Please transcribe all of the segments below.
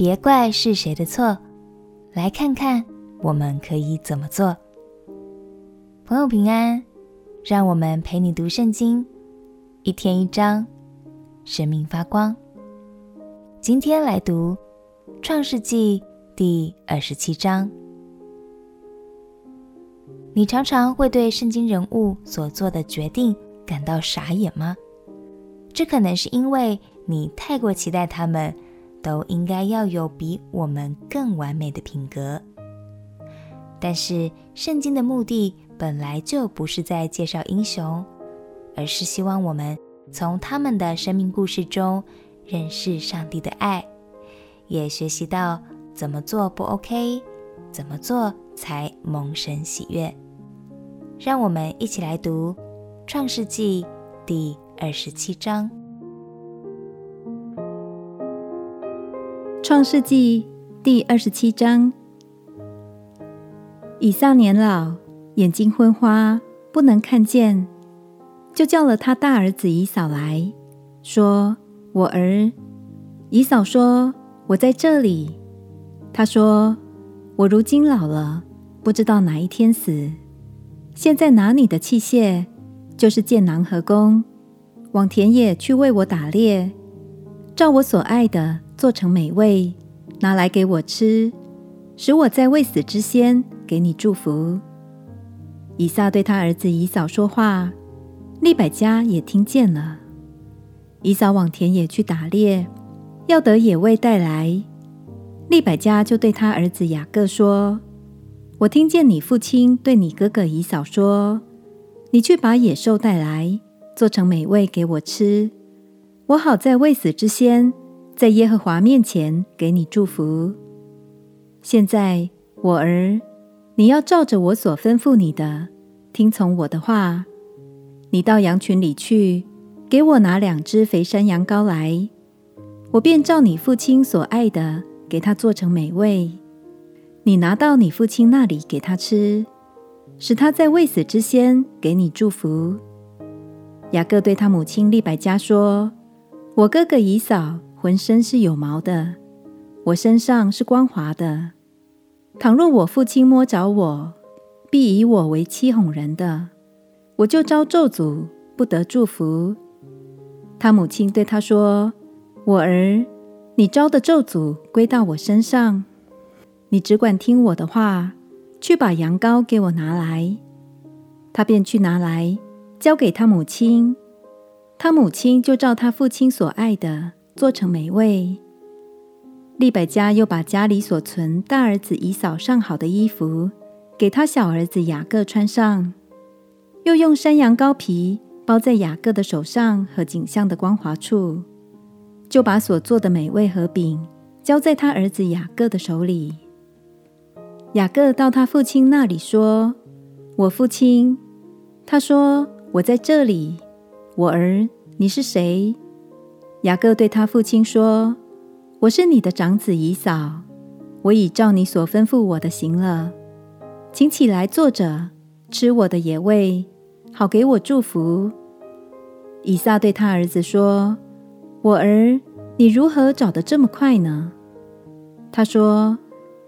别怪是谁的错，来看看我们可以怎么做。朋友平安，让我们陪你读圣经，一天一章，生命发光。今天来读创世纪第二十七章。你常常会对圣经人物所做的决定感到傻眼吗？这可能是因为你太过期待他们都应该要有比我们更完美的品格。但是，圣经的目的本来就不是在介绍英雄，而是希望我们从他们的生命故事中认识上帝的爱，也学习到怎么做不 OK，怎么做才蒙神喜悦。让我们一起来读《创世纪》第二十七章。《创世纪》第二十七章：以撒年老，眼睛昏花，不能看见，就叫了他大儿子以扫来说：“我儿。”以扫说：“我在这里。”他说：“我如今老了，不知道哪一天死。”现在拿你的器械，就是剑囊和弓，往田野去为我打猎，照我所爱的做成美味，拿来给我吃，使我在未死之先给你祝福。以撒对他儿子以扫说话，利百加也听见了。以扫往田野去打猎，要得野味带来，利百加就对他儿子雅各说。我听见你父亲对你哥哥以扫说：“你去把野兽带来，做成美味给我吃，我好在未死之先，在耶和华面前给你祝福。现在，我儿，你要照着我所吩咐你的，听从我的话。你到羊群里去，给我拿两只肥山羊羔来，我便照你父亲所爱的，给他做成美味。”你拿到你父亲那里给他吃，使他在未死之先给你祝福。雅各对他母亲利百加说：“我哥哥以扫浑身是有毛的，我身上是光滑的。倘若我父亲摸着我，必以我为欺哄人的，我就遭咒诅，不得祝福。”他母亲对他说：“我儿，你招的咒诅归到我身上。”你只管听我的话，去把羊羔给我拿来。他便去拿来，交给他母亲。他母亲就照他父亲所爱的做成美味。利百加又把家里所存大儿子以扫上好的衣服给他小儿子雅各穿上，又用山羊羔皮包在雅各的手上和颈项的光滑处，就把所做的美味和饼交在他儿子雅各的手里。雅各到他父亲那里说：“我父亲。”他说：“我在这里。”我儿，你是谁？雅各对他父亲说：“我是你的长子以扫。我已照你所吩咐我的行了，请起来坐着，吃我的野味，好给我祝福。”以撒对他儿子说：“我儿，你如何找得这么快呢？”他说。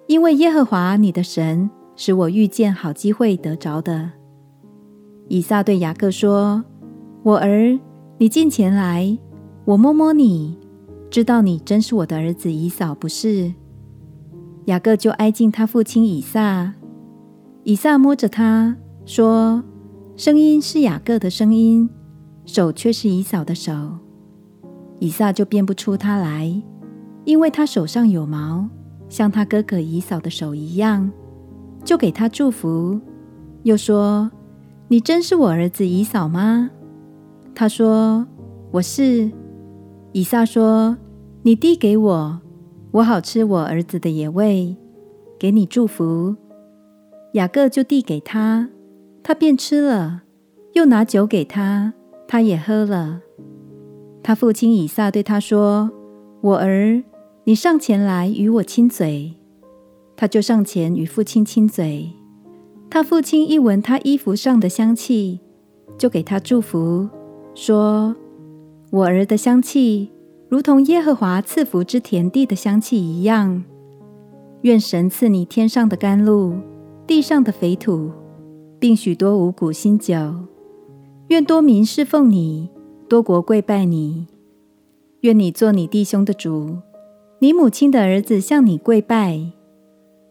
因为耶和华你的神使我遇见好机会得着的。以撒对雅各说：“我儿，你近前来，我摸摸你，知道你真是我的儿子以扫，不是？”雅各就挨近他父亲以撒。以撒摸着他说：“声音是雅各的声音，手却是以扫的手。”以撒就辨不出他来，因为他手上有毛。像他哥哥以扫的手一样，就给他祝福，又说：“你真是我儿子以扫吗？”他说：“我是。”以撒说：“你递给我，我好吃我儿子的野味，给你祝福。”雅各就递给他，他便吃了，又拿酒给他，他也喝了。他父亲以撒对他说：“我儿。”你上前来与我亲嘴，他就上前与父亲亲嘴。他父亲一闻他衣服上的香气，就给他祝福，说：“我儿的香气如同耶和华赐福之田地的香气一样。愿神赐你天上的甘露，地上的肥土，并许多五谷新酒。愿多民侍奉你，多国跪拜你。愿你做你弟兄的主，你母亲的儿子向你跪拜。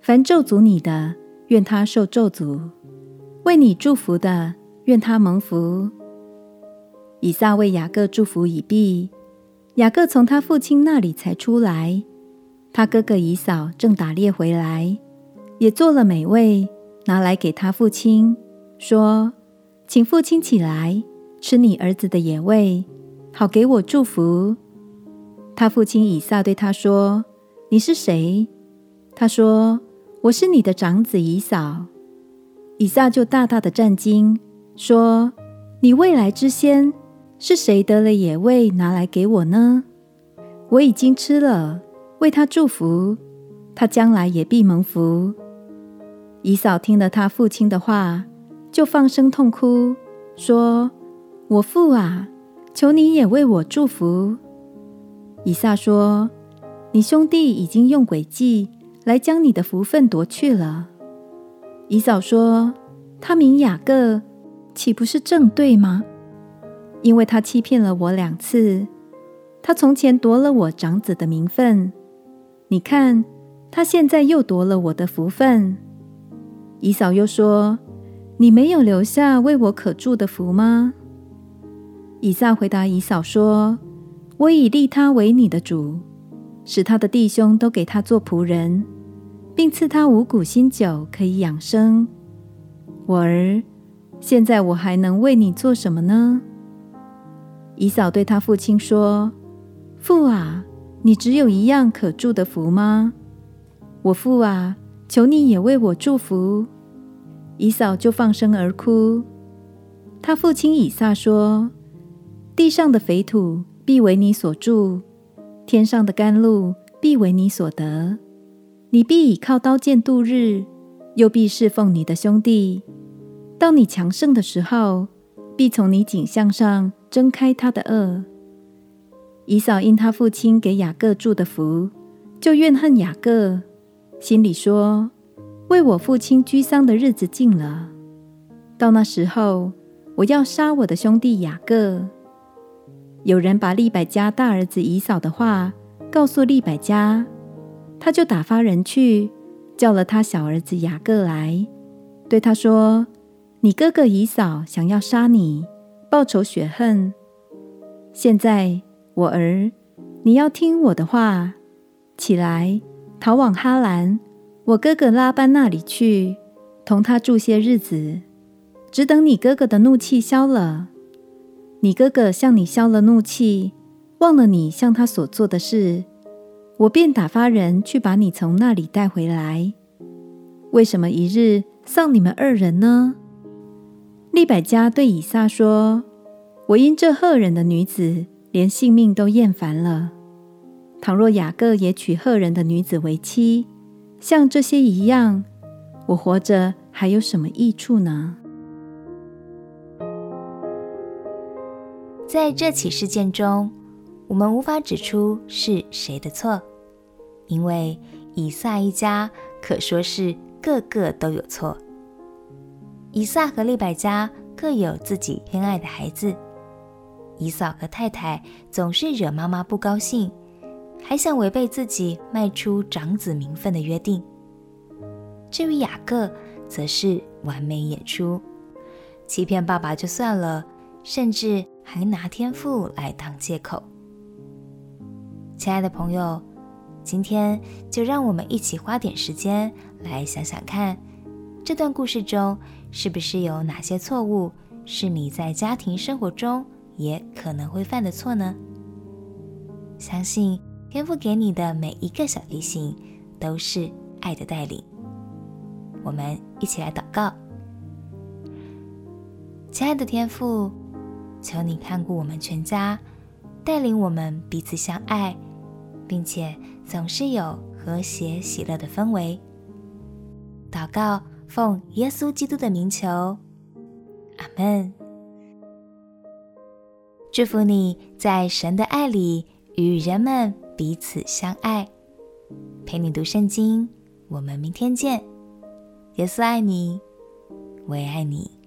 凡咒诅你的，愿他受咒诅；为你祝福的，愿他蒙福。以撒为雅各祝福已毕，雅各从他父亲那里才出来。他哥哥以扫正打猎回来，也做了美味，拿来给他父亲，说：“请父亲起来，吃你儿子的野味，好给我祝福。”他父亲以撒对他说：“你是谁？”他说：“我是你的长子以扫。”以撒就大大的战惊，说：“你未来之先，是谁得了野味拿来给我呢？我已经吃了，为他祝福，他将来也必蒙福。”以扫听了他父亲的话，就放声痛哭，说：“我父啊，求你也为我祝福。”以撒说：“你兄弟已经用诡计来将你的福分夺去了。”以嫂说：“他名雅各，岂不是正对吗？因为他欺骗了我两次。他从前夺了我长子的名分，你看，他现在又夺了我的福分。”以嫂又说：“你没有留下为我可住的福吗？”以撒回答以嫂说。我已立他为你的主，使他的弟兄都给他做仆人，并赐他五谷新酒，可以养生。我儿，现在我还能为你做什么呢？以扫对他父亲说：“父啊，你只有一样可祝的福吗？我父啊，求你也为我祝福。”以扫就放声而哭。他父亲以撒说：“地上的肥土。”必为你所住，天上的甘露必为你所得。你必倚靠刀剑度日，又必侍奉你的兄弟。到你强盛的时候，必从你颈项上挣开他的轭。以扫因他父亲给雅各祝的福，就怨恨雅各，心里说：为我父亲居丧的日子近了，到那时候，我要杀我的兄弟雅各。有人把利百加大儿子以扫的话告诉利百加，他就打发人去叫了他小儿子雅各来，对他说：“你哥哥以嫂想要杀你，报仇雪恨。现在我儿，你要听我的话，起来逃往哈兰，我哥哥拉班那里去，同他住些日子，只等你哥哥的怒气消了。”你哥哥向你消了怒气，忘了你向他所做的事，我便打发人去把你从那里带回来。为什么一日丧你们二人呢？利百加对以撒说：“我因这赫人的女子，连性命都厌烦了。倘若雅各也娶赫人的女子为妻，像这些一样，我活着还有什么益处呢？”在这起事件中，我们无法指出是谁的错，因为以撒一家可说是个个都有错。以撒和利百加各有自己偏爱的孩子，以扫和太太总是惹妈妈不高兴，还想违背自己卖出长子名分的约定。至于雅各，则是完美演出，欺骗爸爸就算了，甚至。还拿天赋来当借口。亲爱的朋友，今天就让我们一起花点时间来想想看，这段故事中是不是有哪些错误是你在家庭生活中也可能会犯的错呢？相信天父给你的每一个小提醒都是爱的带领。我们一起来祷告，亲爱的天父。求你看顾我们全家，带领我们彼此相爱，并且总是有和谐喜乐的氛围。祷告，奉耶稣基督的名求，阿门。祝福你在神的爱里与人们彼此相爱。陪你读圣经，我们明天见。耶稣爱你，我也爱你。